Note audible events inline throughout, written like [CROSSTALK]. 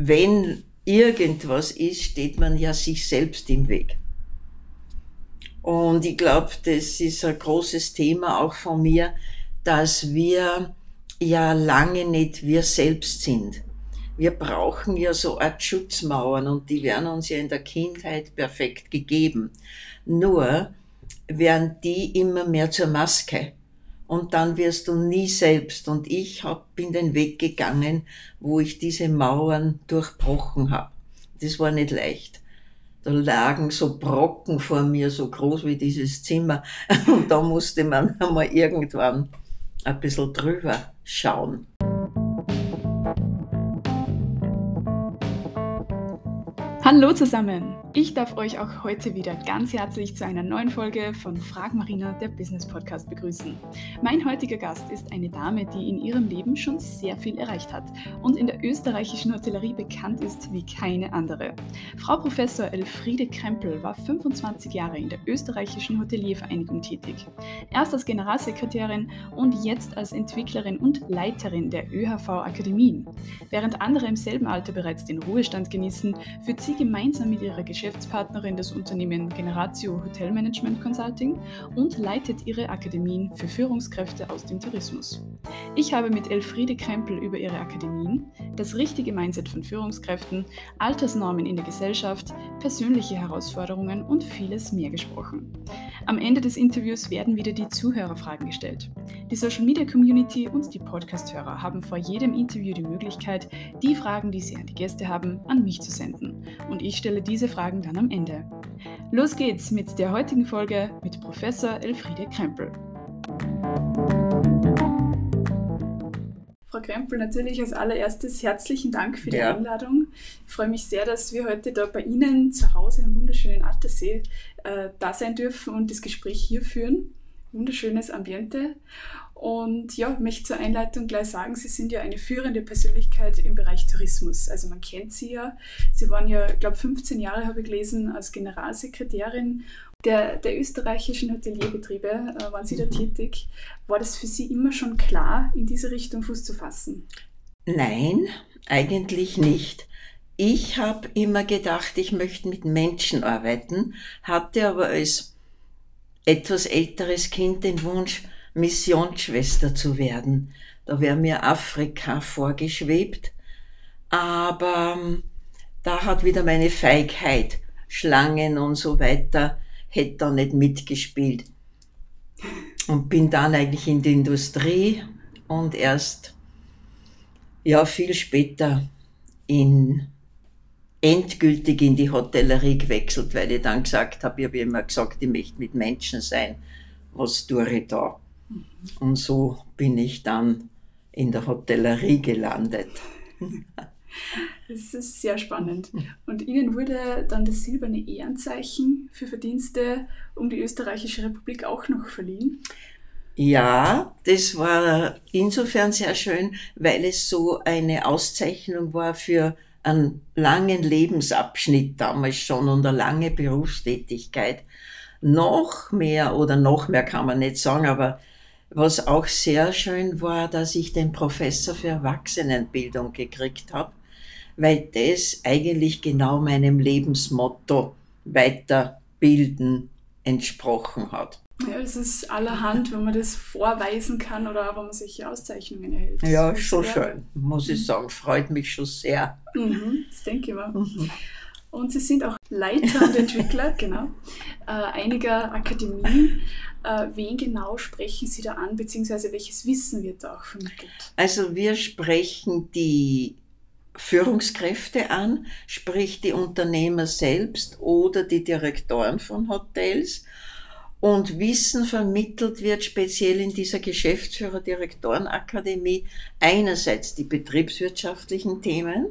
wenn irgendwas ist, steht man ja sich selbst im Weg. Und ich glaube, das ist ein großes Thema auch von mir, dass wir ja lange nicht wir selbst sind. Wir brauchen ja so Art Schutzmauern und die werden uns ja in der Kindheit perfekt gegeben. Nur werden die immer mehr zur Maske und dann wirst du nie selbst. Und ich hab, bin den Weg gegangen, wo ich diese Mauern durchbrochen habe. Das war nicht leicht. Da lagen so Brocken vor mir, so groß wie dieses Zimmer. [LAUGHS] Und da musste man [LAUGHS] einmal irgendwann ein bisschen drüber schauen. Hallo zusammen! Ich darf euch auch heute wieder ganz herzlich zu einer neuen Folge von Frag Marina, der Business Podcast, begrüßen. Mein heutiger Gast ist eine Dame, die in ihrem Leben schon sehr viel erreicht hat und in der österreichischen Hotellerie bekannt ist wie keine andere. Frau Professor Elfriede Krempel war 25 Jahre in der österreichischen Hoteliervereinigung tätig. Erst als Generalsekretärin und jetzt als Entwicklerin und Leiterin der ÖHV Akademien. Während andere im selben Alter bereits den Ruhestand genießen, führt sie gemeinsam mit ihrer Geschäftspartnerin das Unternehmen Generatio Hotel Management Consulting und leitet ihre Akademien für Führungskräfte aus dem Tourismus. Ich habe mit Elfriede Krempel über ihre Akademien, das richtige Mindset von Führungskräften, Altersnormen in der Gesellschaft, persönliche Herausforderungen und vieles mehr gesprochen. Am Ende des Interviews werden wieder die Zuhörerfragen gestellt. Die Social Media Community und die Podcast-Hörer haben vor jedem Interview die Möglichkeit, die Fragen, die sie an die Gäste haben, an mich zu senden und ich stelle diese Fragen dann am Ende. Los geht's mit der heutigen Folge mit Professor Elfriede Krempel. Frau Krempel, natürlich als allererstes herzlichen Dank für die ja. Einladung. Ich freue mich sehr, dass wir heute da bei Ihnen zu Hause im wunderschönen Attersee äh, da sein dürfen und das Gespräch hier führen. Wunderschönes Ambiente. Und ja, ich möchte zur Einleitung gleich sagen, Sie sind ja eine führende Persönlichkeit im Bereich Tourismus. Also man kennt Sie ja. Sie waren ja, ich glaube, 15 Jahre habe ich gelesen, als Generalsekretärin der, der österreichischen Hotelierbetriebe. Äh, waren Sie da mhm. tätig? War das für Sie immer schon klar, in diese Richtung Fuß zu fassen? Nein, eigentlich nicht. Ich habe immer gedacht, ich möchte mit Menschen arbeiten, hatte aber als etwas älteres Kind den Wunsch, Missionsschwester zu werden. Da wäre mir Afrika vorgeschwebt. Aber ähm, da hat wieder meine Feigheit, Schlangen und so weiter, hätte da nicht mitgespielt. Und bin dann eigentlich in die Industrie und erst, ja, viel später in, endgültig in die Hotellerie gewechselt, weil ich dann gesagt habe, ich habe immer gesagt, ich möchte mit Menschen sein. Was tue ich da? Und so bin ich dann in der Hotellerie gelandet. Das ist sehr spannend. Und Ihnen wurde dann das silberne Ehrenzeichen für Verdienste um die Österreichische Republik auch noch verliehen. Ja, das war insofern sehr schön, weil es so eine Auszeichnung war für einen langen Lebensabschnitt damals schon und eine lange Berufstätigkeit. Noch mehr oder noch mehr kann man nicht sagen, aber was auch sehr schön war, dass ich den Professor für Erwachsenenbildung gekriegt habe, weil das eigentlich genau meinem Lebensmotto weiterbilden entsprochen hat. Ja, es ist allerhand, wenn man das vorweisen kann oder wenn man solche Auszeichnungen erhält. Ja, schon schön, muss ich mhm. sagen. Freut mich schon sehr. Mhm, das denke ich mal. Mhm. Und Sie sind auch Leiter und Entwickler, [LAUGHS] genau, äh, einiger Akademien. Äh, wen genau sprechen Sie da an, beziehungsweise welches Wissen wird da auch vermittelt? Also wir sprechen die Führungskräfte an, sprich die Unternehmer selbst oder die Direktoren von Hotels. Und Wissen vermittelt wird speziell in dieser Geschäftsführer-Direktorenakademie einerseits die betriebswirtschaftlichen Themen,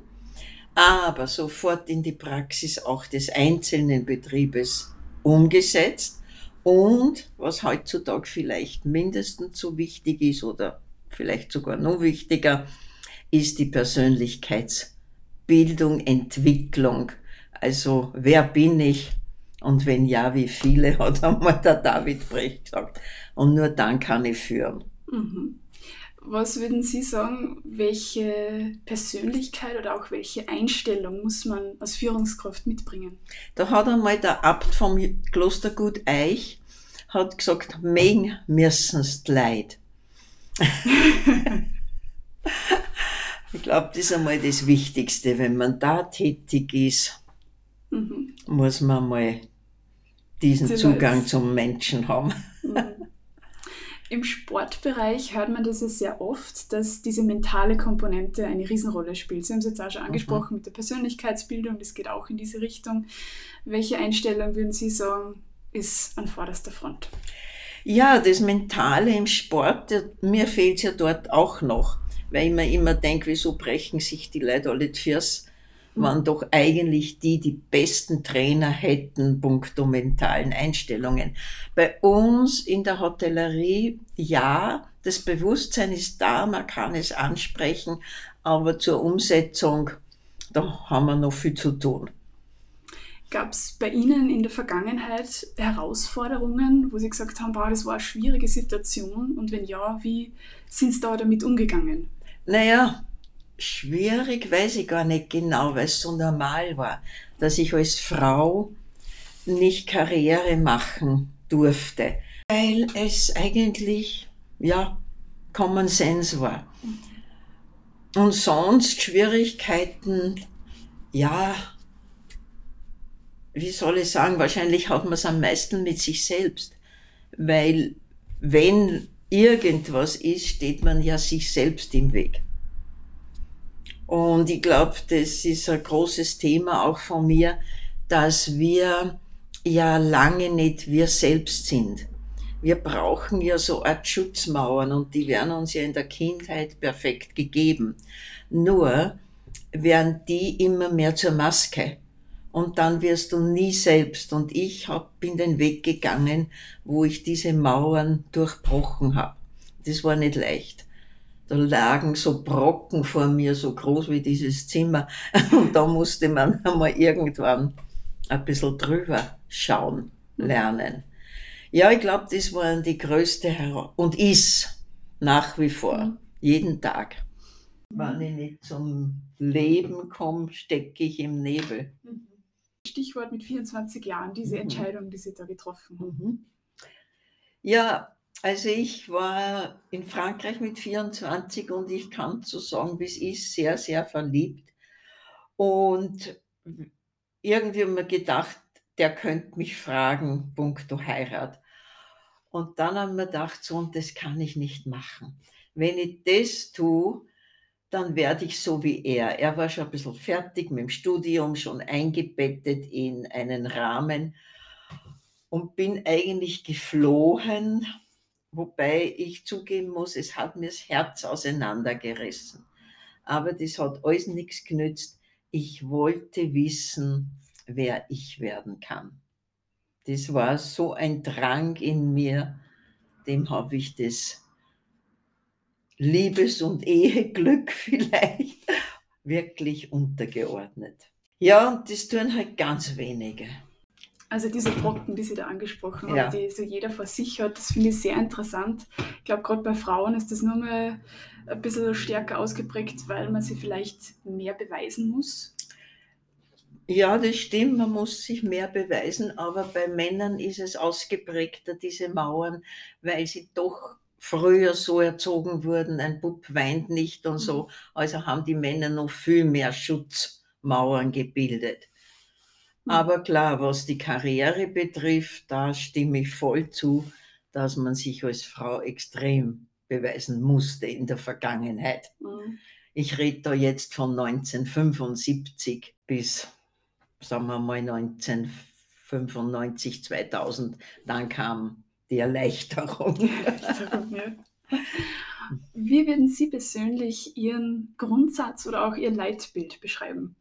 aber sofort in die Praxis auch des einzelnen Betriebes umgesetzt und was heutzutage vielleicht mindestens so wichtig ist oder vielleicht sogar noch wichtiger, ist die Persönlichkeitsbildung, Entwicklung. Also wer bin ich und wenn ja, wie viele, [LAUGHS] hat einmal der David Brecht gesagt. Und nur dann kann ich führen. Mhm. Was würden Sie sagen, welche Persönlichkeit oder auch welche Einstellung muss man als Führungskraft mitbringen? Da hat einmal der Abt vom Klostergut Eich hat gesagt, mögen müssen's Leid. [LAUGHS] ich glaube, das ist einmal das Wichtigste. Wenn man da tätig ist, mhm. muss man mal diesen Sie Zugang weiß. zum Menschen haben. Mhm. [LAUGHS] Im Sportbereich hört man das ja sehr oft, dass diese mentale Komponente eine Riesenrolle spielt. Sie haben es jetzt auch schon mhm. angesprochen mhm. mit der Persönlichkeitsbildung, das geht auch in diese Richtung. Welche Einstellung würden Sie sagen, ist an vorderster Front? Ja, das Mentale im Sport, mir fehlt es ja dort auch noch, weil ich mir immer denke, wieso brechen sich die Leute alle die Füße man doch eigentlich die die besten Trainer hätten, punkto mentalen Einstellungen. Bei uns in der Hotellerie, ja, das Bewusstsein ist da, man kann es ansprechen, aber zur Umsetzung, da haben wir noch viel zu tun. Gab es bei Ihnen in der Vergangenheit Herausforderungen, wo Sie gesagt haben, wow, das war eine schwierige Situation? Und wenn ja, wie sind Sie da damit umgegangen? Naja, schwierig, weiß ich gar nicht genau, weil es so normal war, dass ich als Frau nicht Karriere machen durfte, weil es eigentlich, ja, Common Sense war. Und sonst Schwierigkeiten, ja, wie soll ich sagen, wahrscheinlich hat man es am meisten mit sich selbst, weil wenn irgendwas ist, steht man ja sich selbst im Weg. Und ich glaube, das ist ein großes Thema auch von mir, dass wir ja lange nicht wir selbst sind. Wir brauchen ja so Art Schutzmauern und die werden uns ja in der Kindheit perfekt gegeben. Nur werden die immer mehr zur Maske und dann wirst du nie selbst. Und ich hab, bin den Weg gegangen, wo ich diese Mauern durchbrochen habe. Das war nicht leicht da lagen so Brocken vor mir, so groß wie dieses Zimmer. [LAUGHS] Und da musste man [LAUGHS] einmal irgendwann ein bisschen drüber schauen, lernen. Ja, ich glaube, das waren die größte Herausforderung. Und ist nach wie vor, mhm. jeden Tag. Wenn ich nicht zum Leben komme, stecke ich im Nebel. Stichwort mit 24 Jahren, diese mhm. Entscheidung, die Sie da getroffen haben. Mhm. Ja, also ich war in Frankreich mit 24 und ich kann so sagen, wie es ist, sehr, sehr verliebt. Und irgendwie haben wir gedacht, der könnte mich fragen, puncto Heirat. Und dann haben wir gedacht, so, und das kann ich nicht machen. Wenn ich das tue, dann werde ich so wie er. Er war schon ein bisschen fertig mit dem Studium, schon eingebettet in einen Rahmen und bin eigentlich geflohen Wobei ich zugeben muss, es hat mir das Herz auseinandergerissen. Aber das hat alles nichts genützt. Ich wollte wissen, wer ich werden kann. Das war so ein Drang in mir, dem habe ich das Liebes- und Eheglück [LAUGHS] vielleicht wirklich untergeordnet. Ja, und das tun halt ganz wenige. Also diese Brocken, die Sie da angesprochen haben, ja. die so jeder vor sich hat, das finde ich sehr interessant. Ich glaube, gerade bei Frauen ist das nur mal ein bisschen stärker ausgeprägt, weil man sie vielleicht mehr beweisen muss. Ja, das stimmt, man muss sich mehr beweisen, aber bei Männern ist es ausgeprägter, diese Mauern, weil sie doch früher so erzogen wurden, ein Bub weint nicht und so. Mhm. Also haben die Männer noch viel mehr Schutzmauern gebildet. Mhm. Aber klar, was die Karriere betrifft, da stimme ich voll zu, dass man sich als Frau extrem beweisen musste in der Vergangenheit. Mhm. Ich rede da jetzt von 1975 bis, sagen wir mal, 1995, 2000. Dann kam die Erleichterung. [LAUGHS] Wie würden Sie persönlich Ihren Grundsatz oder auch Ihr Leitbild beschreiben?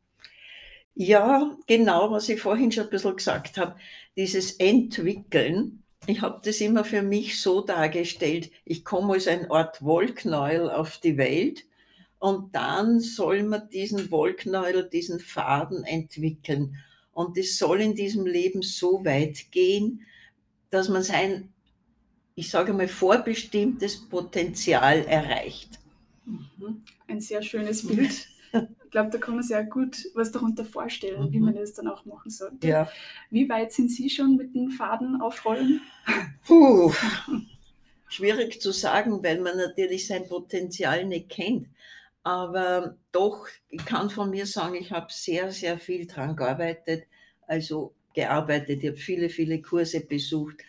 Ja, genau, was ich vorhin schon ein bisschen gesagt habe. Dieses Entwickeln, ich habe das immer für mich so dargestellt, ich komme als ein Ort Wollknäuel auf die Welt und dann soll man diesen Wollknäuel, diesen Faden entwickeln. Und es soll in diesem Leben so weit gehen, dass man sein ich sage mal, vorbestimmtes Potenzial erreicht. Mhm. Ein sehr schönes Bild. [LAUGHS] Ich glaube, da kann man sich auch gut was darunter vorstellen, mhm. wie man das dann auch machen sollte. Ja. Wie weit sind Sie schon mit den Faden aufrollen? Puh, [LAUGHS] schwierig zu sagen, weil man natürlich sein Potenzial nicht kennt. Aber doch, ich kann von mir sagen, ich habe sehr, sehr viel daran gearbeitet. Also gearbeitet, ich habe viele, viele Kurse besucht.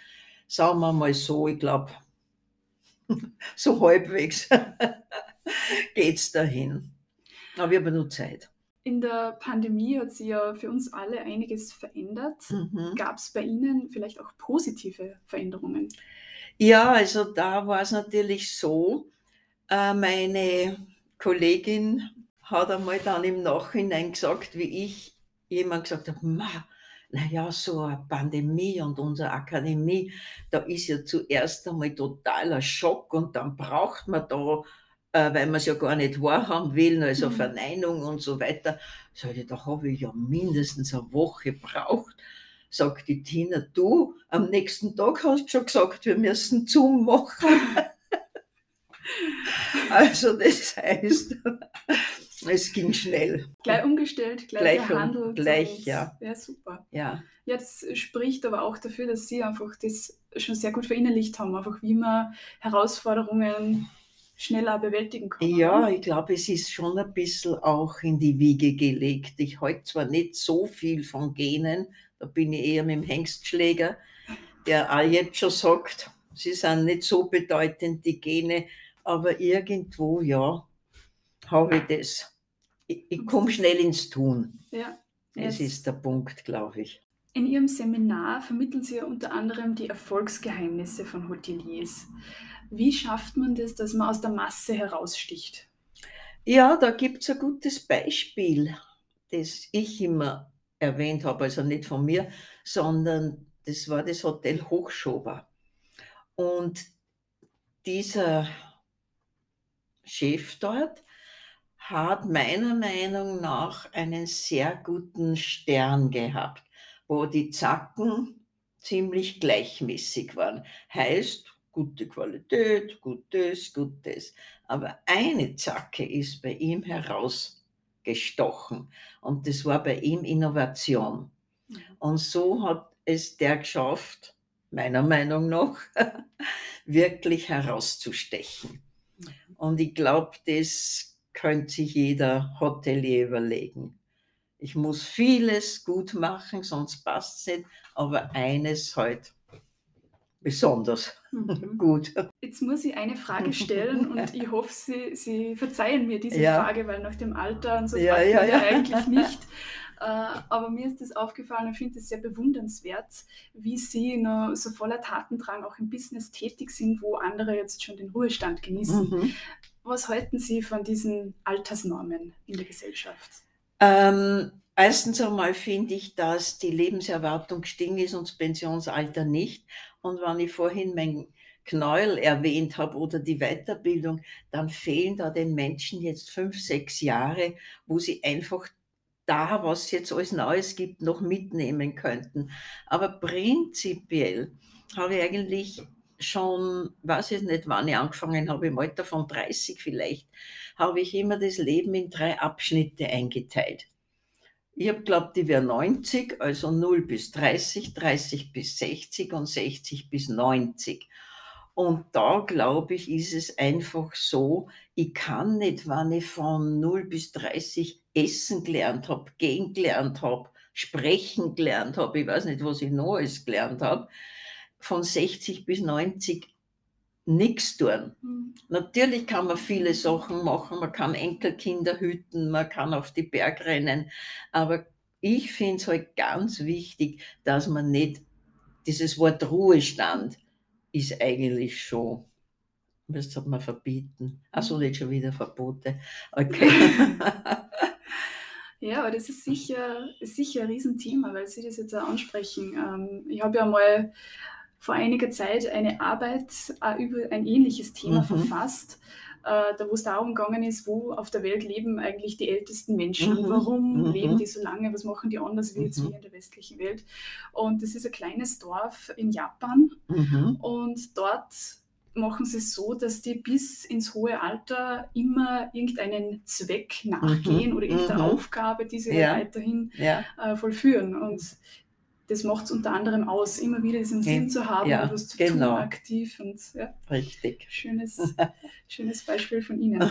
Sagen wir mal so, ich glaube, [LAUGHS] so halbwegs [LAUGHS] geht es dahin. Aber ich habe nur Zeit. In der Pandemie hat sich ja für uns alle einiges verändert. Mhm. Gab es bei Ihnen vielleicht auch positive Veränderungen? Ja, also da war es natürlich so, äh, meine Kollegin hat einmal dann im Nachhinein gesagt, wie ich jemand gesagt habe, naja, so eine Pandemie und unsere Akademie, da ist ja zuerst einmal totaler Schock und dann braucht man da äh, weil man es ja gar nicht wahrhaben will, also mhm. Verneinung und so weiter. Sag ich, da habe ich ja mindestens eine Woche gebraucht. Sagt die Tina, du, am nächsten Tag hast du schon gesagt, wir müssen zumachen. [LAUGHS] also das heißt, es ging schnell. Gleich umgestellt, gleich, gleich gehandelt. Gleich, ja. Ja, super. Ja. ja, das spricht aber auch dafür, dass Sie einfach das schon sehr gut verinnerlicht haben, einfach wie man Herausforderungen schneller bewältigen kann. Ja, ich glaube, es ist schon ein bisschen auch in die Wiege gelegt. Ich halte zwar nicht so viel von Genen, da bin ich eher mit dem Hengstschläger, der auch jetzt schon sagt, sie sind nicht so bedeutend, die Gene, aber irgendwo, ja, habe ich das. Ich, ich komme schnell ins Tun. Ja. Das ist der Punkt, glaube ich. In Ihrem Seminar vermitteln Sie unter anderem die Erfolgsgeheimnisse von Hoteliers. Wie schafft man das, dass man aus der Masse heraussticht? Ja, da gibt es ein gutes Beispiel, das ich immer erwähnt habe, also nicht von mir, sondern das war das Hotel Hochschober. Und dieser Chef dort hat meiner Meinung nach einen sehr guten Stern gehabt, wo die Zacken ziemlich gleichmäßig waren. Heißt, gute Qualität, gutes, gutes. Aber eine Zacke ist bei ihm herausgestochen und das war bei ihm Innovation. Mhm. Und so hat es der geschafft, meiner Meinung nach, [LAUGHS] wirklich herauszustechen. Mhm. Und ich glaube, das könnte sich jeder Hotelier überlegen. Ich muss vieles gut machen, sonst passt es nicht, aber eines halt besonders mhm. [LAUGHS] gut. Jetzt muss ich eine Frage stellen und [LAUGHS] ich hoffe, Sie, Sie verzeihen mir diese ja. Frage, weil nach dem Alter und so ja, fragt ja, ja. eigentlich [LAUGHS] nicht. Äh, aber mir ist das aufgefallen und finde es sehr bewundernswert, wie Sie noch so voller Tatendrang auch im Business tätig sind, wo andere jetzt schon den Ruhestand genießen. Mhm. Was halten Sie von diesen Altersnormen in der Gesellschaft? Ähm, erstens einmal finde ich, dass die Lebenserwartung gestiegen ist und das Pensionsalter nicht. Und wenn ich vorhin mein Knäuel erwähnt habe oder die Weiterbildung, dann fehlen da den Menschen jetzt fünf, sechs Jahre, wo sie einfach da, was es jetzt alles Neues gibt, noch mitnehmen könnten. Aber prinzipiell habe ich eigentlich schon, weiß ich nicht, wann ich angefangen habe, im Alter von 30 vielleicht, habe ich immer das Leben in drei Abschnitte eingeteilt. Ich habe glaubt, die wäre 90, also 0 bis 30, 30 bis 60 und 60 bis 90. Und da glaube ich, ist es einfach so, ich kann nicht, wenn ich von 0 bis 30 essen gelernt habe, gehen gelernt habe, sprechen gelernt habe, ich weiß nicht, was ich noch alles gelernt habe, von 60 bis 90 nichts tun. Mhm. Natürlich kann man viele Sachen machen, man kann Enkelkinder hüten, man kann auf die Berg rennen, aber ich finde es halt ganz wichtig, dass man nicht, dieses Wort Ruhestand ist eigentlich schon, was hat man verbieten? Achso, nicht schon wieder Verbote. Okay. [LAUGHS] Ja, aber das ist sicher, sicher ein Riesenthema, weil Sie das jetzt auch ansprechen. Ähm, ich habe ja mal vor einiger Zeit eine Arbeit äh, über ein ähnliches Thema mhm. verfasst. äh, da wo es darum gegangen ist, wo auf der Welt leben eigentlich die ältesten Menschen, mhm. warum mhm. leben die so lange, was machen die anders wie jetzt mhm. wir in der westlichen Welt. Und das ist ein kleines Dorf in Japan mhm. und dort machen sie es so, dass die bis ins hohe Alter immer irgendeinen Zweck nachgehen mhm. oder irgendeine mhm. Aufgabe, die sie ja. weiterhin ja. Äh, vollführen. Und das macht es unter anderem aus, immer wieder diesen Sinn zu haben, ja, etwas zu genau. tun, aktiv und ja. Richtig. Schönes, [LAUGHS] schönes Beispiel von Ihnen.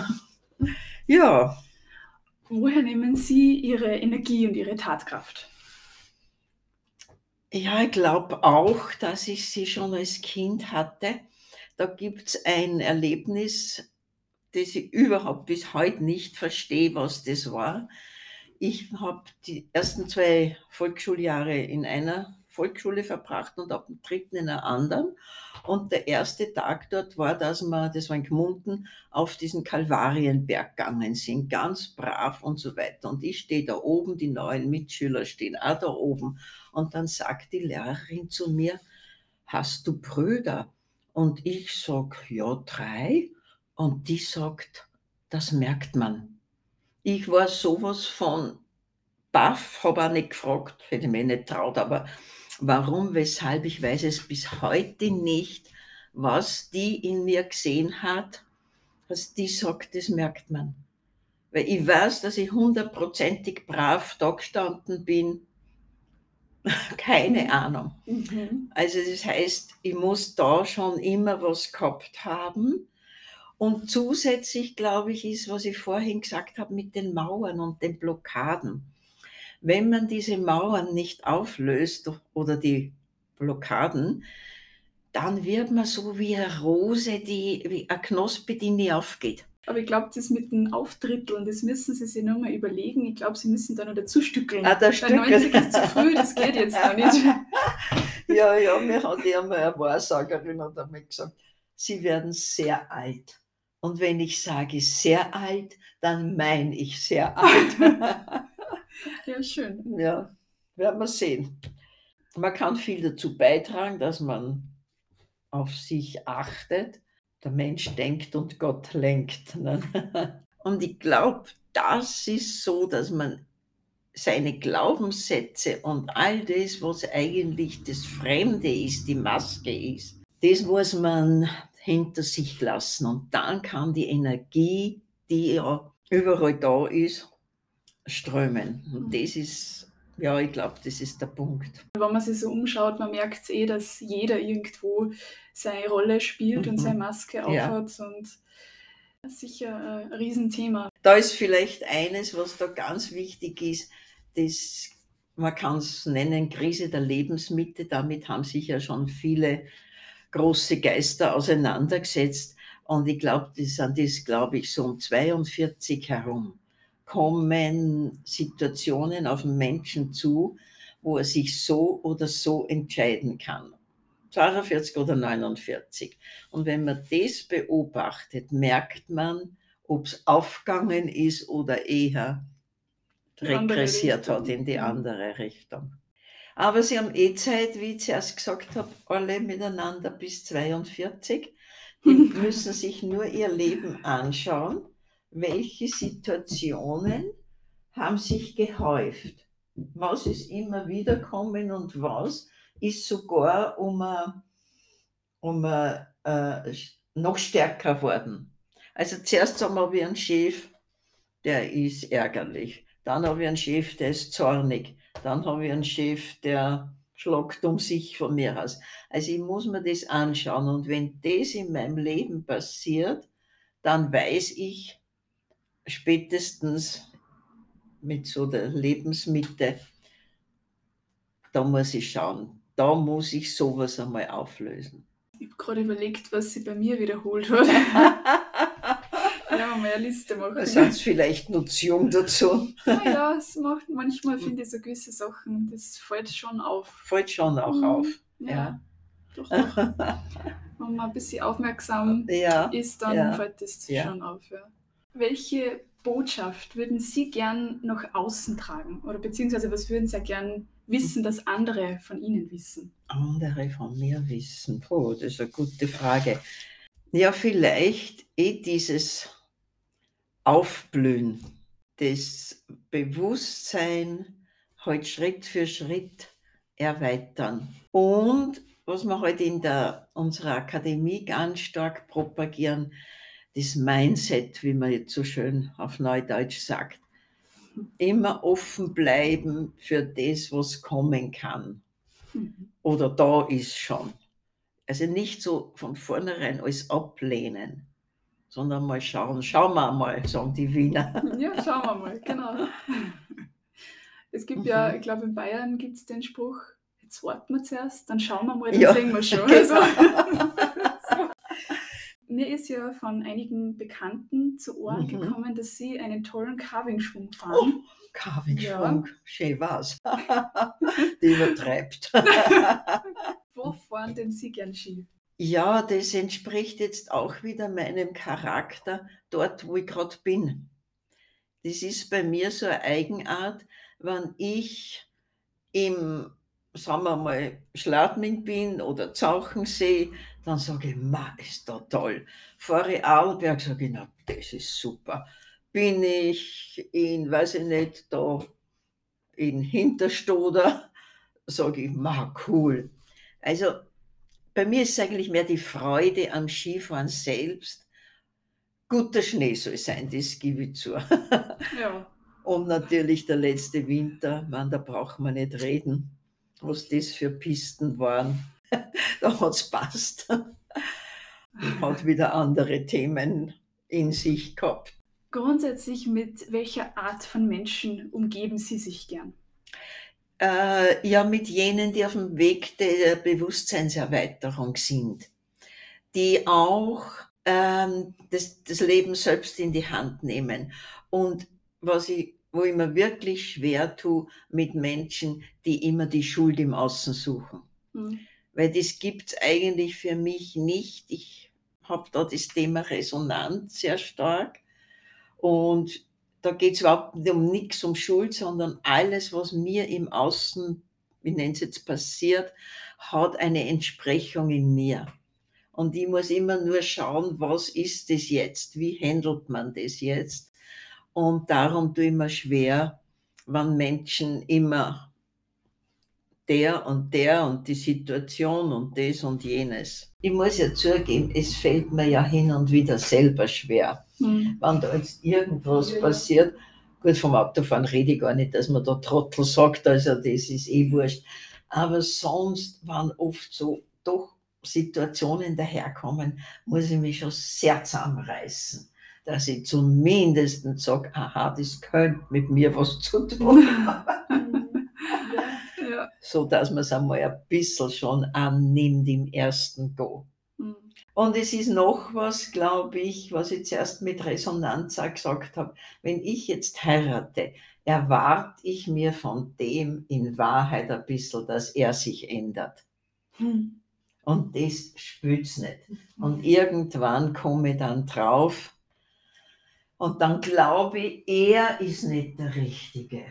[LAUGHS] Ja. Woher nehmen Sie Ihre Energie und Ihre Tatkraft? Ja, ich glaube auch, dass ich sie schon als Kind hatte. Da gibt es ein Erlebnis, das ich überhaupt bis heute nicht verstehe, was das war. Ich habe die ersten zwei Volksschuljahre in einer Volksschule verbracht und ab dem dritten in einer anderen. Und der erste Tag dort war, dass wir, das war in Gmunden, auf diesen Kalvarienberg gegangen sind, ganz brav und so weiter. Und ich stehe da oben, die neuen Mitschüler stehen auch da oben. Und dann sagt die Lehrerin zu mir, hast du Brüder? Und ich sag, ja, drei. Und die sagt, das merkt man. Ich war sowas von baff, habe auch nicht gefragt, hätte ich mir nicht traut, aber warum, weshalb, ich weiß es bis heute nicht, was die in mir gesehen hat, was die sagt, das merkt man. Weil ich weiß, dass ich hundertprozentig brav da gestanden bin. [LAUGHS] Keine. Ahnung. Mhm. Also das heißt, ich muss da schon immer was gehabt haben. Und zusätzlich, glaube ich, ist, was ich vorhin gesagt habe mit den Mauern und den Blockaden. Wenn man diese Mauern nicht auflöst oder die Blockaden, dann wird man so wie eine Rose, die, wie eine Knospe, die nie aufgeht. Aber ich glaube, das mit den Aufdritteln, das müssen Sie sich nochmal überlegen. Ich glaube, Sie müssen da noch dazu stückeln. Ah, der Stückel. 90 ist zu früh, das geht jetzt noch nicht. [LAUGHS] ja, ja, mir hat ja mal eine Wahrsagerin hat einmal gesagt, Sie werden sehr alt. Und wenn ich sage sehr alt, dann meine ich sehr [LAUGHS] alt. ja, schön. Ja, werden wir sehen. Man kann viel dazu beitragen, dass man auf sich achtet. Der Mensch denkt und Gott lenkt. Ne? [LAUGHS] Und ich glaube, das ist so, dass man seine Glaubenssätze und all das, was eigentlich das Fremde ist, die Maske ist, das muss man hinter sich lassen. Und dann kann die Energie, die ja überall da ist, strömen. Und mhm. das ist, ja, ich glaube, das ist der Punkt. Wenn man sich so umschaut, man merkt es eh, dass jeder irgendwo seine Rolle spielt mhm. und seine Maske aufhat. Ja. Und sicher ein Riesenthema. Da ist vielleicht eines, was da ganz wichtig ist, das, man kann es nennen, Krise der Lebensmitte. Damit haben sich ja schon viele große Geister auseinandergesetzt. Und ich glaube, das an das glaube ich so um 42 herum kommen Situationen auf den Menschen zu, wo er sich so oder so entscheiden kann. 42 oder 49. Und wenn man das beobachtet, merkt man, ob es aufgegangen ist oder eher regressiert hat in die mhm. andere Richtung. Aber sie haben eh Zeit, wie ich zuerst gesagt habe, alle miteinander bis 42. Die [LAUGHS] müssen sich nur ihr Leben anschauen, welche Situationen haben sich gehäuft. Was ist immer wieder kommen und was ist sogar um, um uh, noch stärker worden. Also zuerst haben wir einen Chef, der ist ärgerlich. Dann habe ich einen Chef, der ist zornig. Dann habe ich einen Chef, der schlagt um sich von mir aus. Also ich muss mir das anschauen. Und wenn das in meinem Leben passiert, dann weiß ich spätestens mit so der Lebensmitte, da muss ich schauen. Da muss ich sowas einmal auflösen. Ich habe gerade überlegt, was sie bei mir wiederholt hat. [LAUGHS] mal eine Liste machen. Sonst vielleicht noch zu jung dazu. ja, es macht manchmal, finde ich, so gewisse Sachen, das fällt schon auf. Fällt schon auch mhm. auf. Ja. ja. Doch, doch. Wenn man ein bisschen aufmerksam [LAUGHS] ja. ist, dann ja. fällt das schon auf. Welche Botschaft würden Sie gern nach außen tragen? Oder beziehungsweise was würden Sie gern wissen, dass andere von Ihnen wissen? Andere von mir wissen? Oh, das ist eine gute Frage Ja, vielleicht eh dieses Aufblühen, das Bewusstsein halt Schritt für Schritt erweitern. Und was wir halt in der, unserer Akademie ganz stark propagieren, das Mindset, wie man jetzt so schön auf Neudeutsch sagt. Immer offen bleiben für das, was kommen kann. Mhm. Oder da ist schon. Also nicht so von vornherein alles ablehnen, sondern mal schauen. Schauen wir mal, sagen die Wiener. [LAUGHS] Ja, schauen wir mal, genau. [LAUGHS] Es gibt mhm. ja, ich glaube in Bayern gibt es den Spruch, jetzt warten wir zuerst, dann schauen wir mal, dann ja. sehen wir schon. [LAUGHS] Also, so. Mir ist ja von einigen Bekannten zu Ohren mhm. gekommen, dass sie einen tollen Carving-Schwung fahren. Oh, Carving-Schwung, ja. schön was. Die übertreibt. Wo fahren denn Sie gern Ski? Ja, das entspricht jetzt auch wieder meinem Charakter dort, wo ich gerade bin. Das ist bei mir so eine Eigenart, wenn ich im, sagen wir mal, Schladming bin oder Zauchensee, dann sage ich, ma, ist da toll. Fahre ich Arlberg, sage ich, na, das ist super. Bin ich in, weiß ich nicht, da in Hinterstoder, sage ich, ma, cool. Also bei mir ist es eigentlich mehr die Freude am Skifahren selbst. Guter Schnee soll sein, das gebe ich zu. Ja. [LAUGHS] Und natürlich der letzte Winter, man, da braucht man nicht reden, was das für Pisten waren. [LAUGHS] da hat es passt. [LAUGHS] hat wieder andere Themen in sich gehabt. Grundsätzlich, mit welcher Art von Menschen umgeben Sie sich gern? Äh, ja, mit jenen, die auf dem Weg der Bewusstseinserweiterung sind, die auch ähm, das, das Leben selbst in die Hand nehmen. Und was ich wo ich mir wirklich schwer tue mit Menschen, die immer die Schuld im Außen suchen. Mhm. Weil das gibt es eigentlich für mich nicht. Ich habe da das Thema Resonanz sehr stark. Und da geht es überhaupt um nichts um Schuld, sondern alles, was mir im Außen, wie nennt es jetzt, passiert, hat eine Entsprechung in mir. Und ich muss immer nur schauen, was ist das jetzt? Wie handelt man das jetzt? Und darum tue ich mir schwer, wenn Menschen immer der und der und die Situation und das und jenes. Ich muss ja zugeben, es fällt mir ja hin und wieder selber schwer. Mhm. Wenn da jetzt irgendwas ja. passiert, gut, vom Autofahren rede ich gar nicht, dass man da Trottel sagt, also das ist eh wurscht. Aber sonst, wenn oft so doch Situationen daherkommen, muss ich mich schon sehr zusammenreißen dass ich zumindest sage, aha, das könnte mit mir was zu tun haben. [LAUGHS] So dass man es einmal ein bisschen schon annimmt im ersten Go. Mhm. Und es ist noch was, glaube ich, was ich zuerst mit Resonanz auch gesagt habe. Wenn ich jetzt heirate, erwarte ich mir von dem in Wahrheit ein bisschen, dass er sich ändert. Mhm. Und das spürt es nicht. Und irgendwann komme ich dann drauf, und dann glaube ich, er ist nicht der Richtige.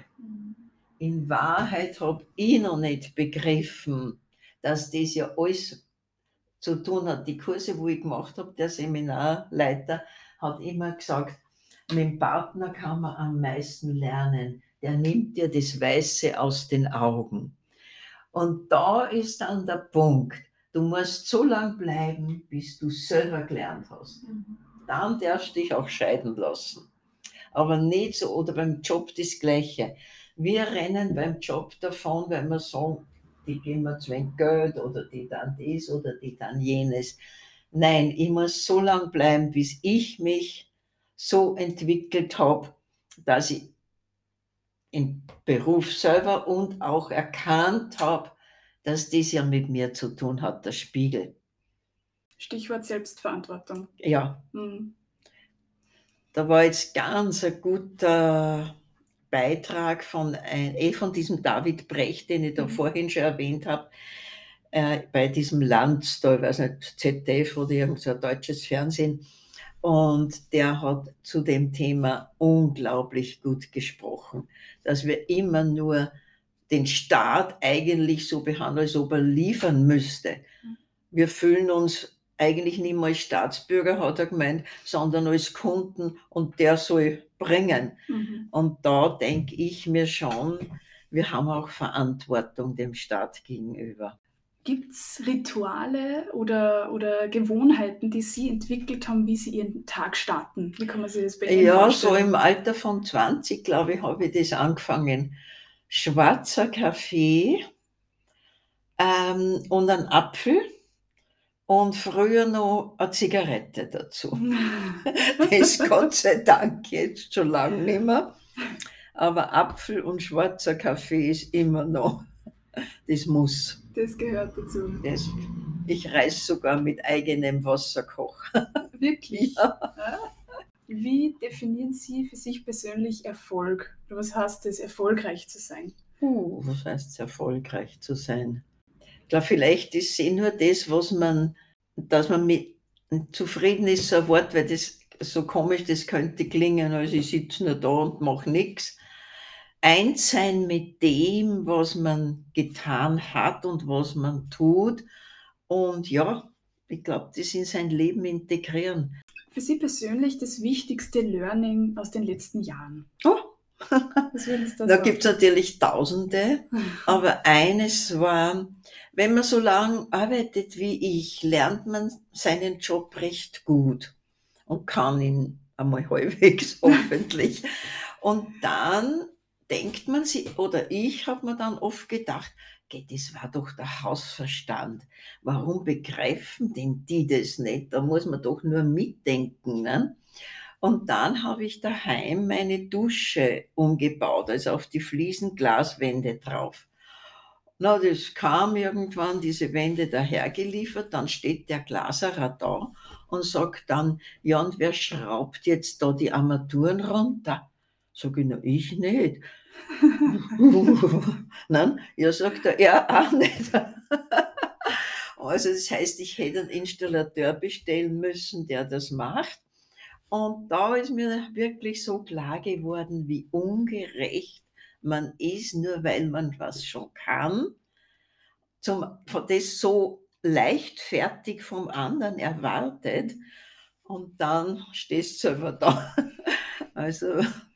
In Wahrheit habe ich noch nicht begriffen, dass das ja alles zu tun hat. Die Kurse, wo ich gemacht habe, der Seminarleiter hat immer gesagt, mit dem Partner kann man am meisten lernen. Der nimmt dir das Weiße aus den Augen. Und da ist dann der Punkt. Du musst so lange bleiben, bis du selber gelernt hast. Mhm dann darfst du dich auch scheiden lassen. Aber nicht so, oder beim Job das Gleiche. Wir rennen beim Job davon, weil wir sagen, die geben mir zu wenig Geld oder die dann dies oder die dann jenes. Nein, ich muss so lange bleiben, bis ich mich so entwickelt habe, dass ich im Beruf selber und auch erkannt habe, dass das ja mit mir zu tun hat, der Spiegel. Stichwort Selbstverantwortung. Ja. Mhm. Da war jetzt ganz ein guter Beitrag von, ein, eh von diesem David Brecht, den ich da mhm. vorhin schon erwähnt habe, äh, bei diesem Land, da, ich weiß nicht, ZDF oder irgend so ein deutsches Fernsehen. Und der hat zu dem Thema unglaublich gut gesprochen, dass wir immer nur den Staat eigentlich so behandeln, als ob er liefern müsste. Mhm. Wir fühlen uns eigentlich nicht mehr als Staatsbürger, hat er gemeint, sondern als Kunden und der soll bringen. Mhm. Und da denke ich mir schon, wir haben auch Verantwortung dem Staat gegenüber. Gibt es Rituale oder, oder Gewohnheiten, die Sie entwickelt haben, wie Sie Ihren Tag starten? Wie kann man sich das bei Ihnen Ja, so vorstellen? im Alter von 20, glaube ich, habe ich das angefangen. Schwarzer Kaffee ähm, und ein Apfel und früher noch eine Zigarette dazu. [LAUGHS] Das Gott sei Dank jetzt schon lange nicht mehr. Aber Apfel und schwarzer Kaffee ist immer noch, das muss. Das gehört dazu. Das, ich reiß sogar mit eigenem Wasserkocher. [LAUGHS] Wirklich. Ja. Wie definieren Sie für sich persönlich Erfolg? Was heißt es, erfolgreich zu sein? Uh, was heißt es, erfolgreich zu sein? Ich glaube, vielleicht ist es eh nur das, was man, dass man mit zufrieden ist, so ein Wort, weil das so komisch, das könnte klingen, also ich sitze nur da und mache nichts. Eins sein mit dem, was man getan hat und was man tut. Und ja, ich glaube, das in sein Leben integrieren. Für Sie persönlich das wichtigste Learning aus den letzten Jahren? Oh. [LAUGHS] Da gibt es natürlich Tausende, [LAUGHS] aber eines war, wenn man so lange arbeitet wie ich, lernt man seinen Job recht gut und kann ihn einmal [LAUGHS] halbwegs hoffentlich. Und dann denkt man sich, oder ich habe mir dann oft gedacht, "Geh, das war doch der Hausverstand. Warum begreifen denn die das nicht? Da muss man doch nur mitdenken. Ne? Und dann habe ich daheim meine Dusche umgebaut, also auf die Fliesen Glaswände drauf. Na, das kam irgendwann, diese Wände dahergeliefert, dann steht der Glaserer da und sagt dann, ja, und wer schraubt jetzt da die Armaturen runter? Sag ich, na, ich nicht. [LAUGHS] Nein, ja, sagt er, er auch nicht. [LAUGHS] Also das heißt, ich hätte einen Installateur bestellen müssen, der das macht. Und da ist mir wirklich so klar geworden, wie ungerecht man ist, nur weil man was schon kann, zum, das so leichtfertig vom anderen erwartet und dann stehst du selber da. [LAUGHS] Also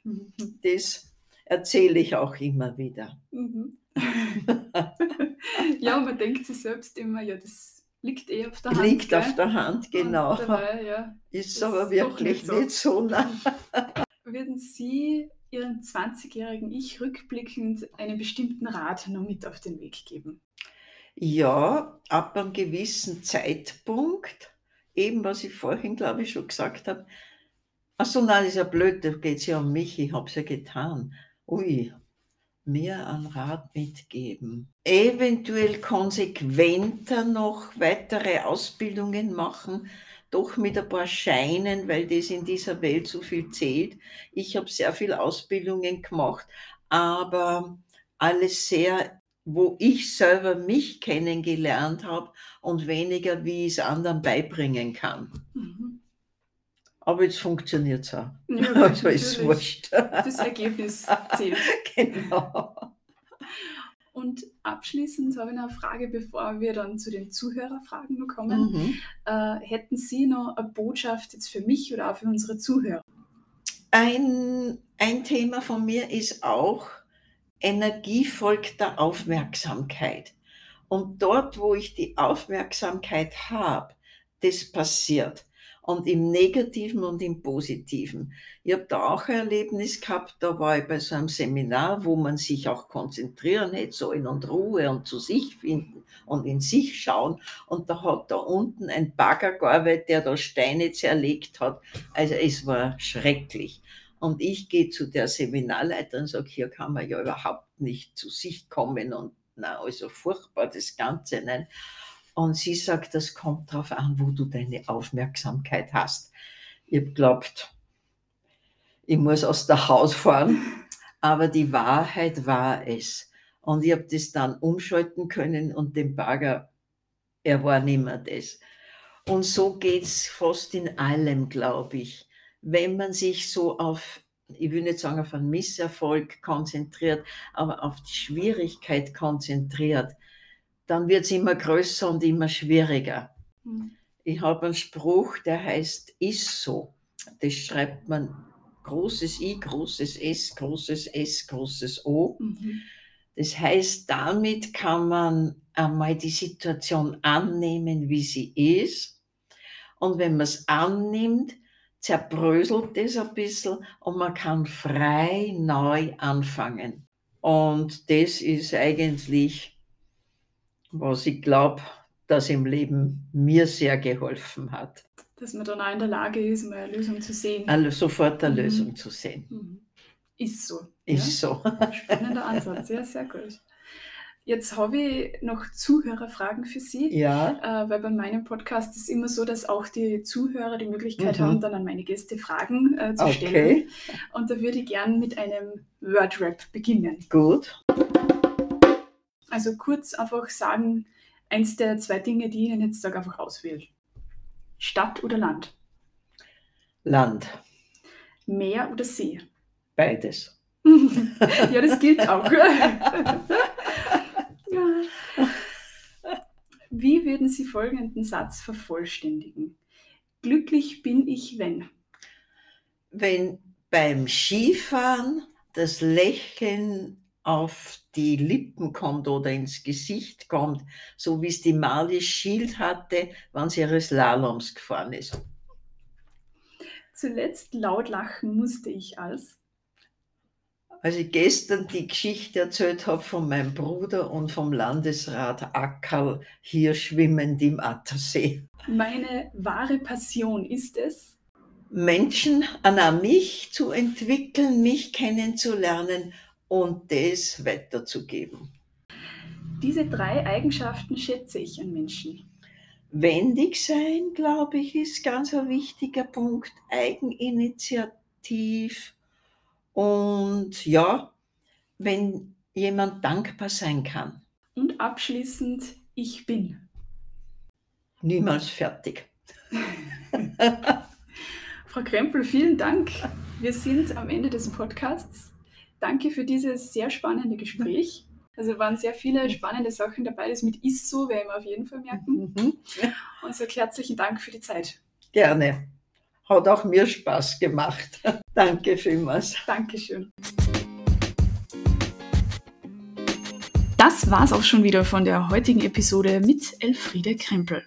[LAUGHS] das erzähle ich auch immer wieder. Mhm. [LAUGHS] ja, man denkt sich selbst immer, ja, das liegt eh auf der Hand. Liegt auf gell? der Hand, genau. Dabei, ja, Ist aber wirklich nicht so. nicht so. nein. [LAUGHS] Würden Sie Ihrem 20-jährigen Ich rückblickend einen bestimmten Rat noch mit auf den Weg geben? Ja, ab einem gewissen Zeitpunkt, eben was ich vorhin, glaube ich, schon gesagt habe. Ach so, nein, ist ja blöd, da geht es ja um mich, ich habe es ja getan. Ui, mir einen Rat mitgeben. Eventuell konsequenter noch weitere Ausbildungen machen, doch mit ein paar Scheinen, weil das in dieser Welt so viel zählt. Ich habe sehr viel Ausbildungen gemacht, aber alles sehr, wo ich selber mich kennengelernt habe und weniger, wie ich es anderen beibringen kann. Mhm. Aber jetzt funktioniert es auch. Ja, [LAUGHS] Also ist wurscht. Das Ergebnis [LAUGHS] zählt. genau. Und abschließend habe ich noch eine Frage, bevor wir dann zu den Zuhörerfragen kommen. Mhm. Äh, hätten Sie noch eine Botschaft jetzt für mich oder auch für unsere Zuhörer? Ein, ein Thema von mir ist auch, Energie folgt der Aufmerksamkeit. Und dort, wo ich die Aufmerksamkeit habe, das passiert. Und im Negativen und im Positiven. Ich habe da auch ein Erlebnis gehabt, da war ich bei so einem Seminar, wo man sich auch konzentrieren hätte sollen und Ruhe und zu sich finden und in sich schauen. Und da hat da unten ein Bagger gearbeitet, der da Steine zerlegt hat. Also es war schrecklich. Und ich gehe zu der Seminarleiterin und sage, hier kann man ja überhaupt nicht zu sich kommen und na, also furchtbar das Ganze. Nein. Und sie sagt, das kommt darauf an, wo du deine Aufmerksamkeit hast. Ich habe geglaubt, ich muss aus der Haus fahren, [LAUGHS] aber die Wahrheit war es. Und ich habe das dann umschalten können und dem Bagger, er war nicht mehr das. Und so geht es fast in allem, glaube ich. Wenn man sich so auf, ich will nicht sagen auf einen Misserfolg konzentriert, aber auf die Schwierigkeit konzentriert, dann wird es immer größer und immer schwieriger. Hm. Ich habe einen Spruch, der heißt ist so. Das schreibt man großes I, großes S, großes S, großes O. Mhm. Das heißt, damit kann man einmal die Situation annehmen, wie sie ist. Und wenn man es annimmt, zerbröselt es ein bisschen und man kann frei neu anfangen. Und das ist eigentlich, was ich glaube, das im Leben mir sehr geholfen hat. Dass man dann auch in der Lage ist, mal eine Lösung zu sehen. Also sofort eine Mhm. Lösung zu sehen. Mhm. Ist so. Ist so. ja? [LAUGHS] Spannender Ansatz, ja, sehr gut. Jetzt habe ich noch Zuhörerfragen für Sie. Ja, Äh, weil bei meinem Podcast ist immer so, dass auch die Zuhörer die Möglichkeit Mhm. haben, dann an meine Gäste Fragen äh, zu Okay. stellen. Und da würde ich gern mit einem Wordrap beginnen. gut. Also kurz einfach sagen, eins der zwei Dinge, die ich Ihnen jetzt sage, einfach auswählen. Stadt oder Land? Land, Meer oder See? beides. [LAUGHS] ja, das gilt auch. [LAUGHS] ja. Wie würden Sie folgenden Satz vervollständigen? Glücklich bin ich, wenn. Wenn beim Skifahren das Lächeln auf die Lippen kommt oder ins Gesicht kommt, so wie es die Marlies Schild hatte, wenn sie ihre Slaloms gefahren ist. Zuletzt laut lachen musste ich als. Als ich gestern die Geschichte erzählt habe von meinem Bruder und vom Landesrat Ackerl hier schwimmend im Attersee. Meine wahre Passion ist es. Menschen an mich zu entwickeln, mich kennenzulernen und das weiterzugeben. Diese drei Eigenschaften schätze ich an Menschen. Wendig sein, glaube ich, ist ganz ein wichtiger Punkt. Eigeninitiativ und ja, wenn jemand dankbar sein kann, Und abschließend, ich bin. niemals fertig. [LAUGHS] Frau Krempel, vielen Dank. Wir sind am Ende des Podcasts. Danke für dieses sehr spannende Gespräch. Also waren sehr viele spannende Sachen dabei. Das mit ist so werden wir auf jeden Fall merken. Mhm. Und so herzlichen Dank für die Zeit. Gerne. Hat auch mir Spaß gemacht. [LAUGHS] Danke vielmals. Dankeschön. Das war's auch schon wieder von der heutigen Episode mit Elfriede Krempel.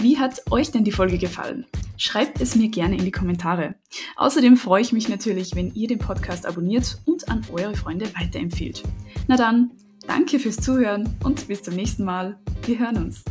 Wie hat euch denn die Folge gefallen? Schreibt es mir gerne in die Kommentare. Außerdem freue ich mich natürlich, wenn ihr den Podcast abonniert und an eure Freunde weiterempfiehlt. Na dann, danke fürs Zuhören und bis zum nächsten Mal. Wir hören uns.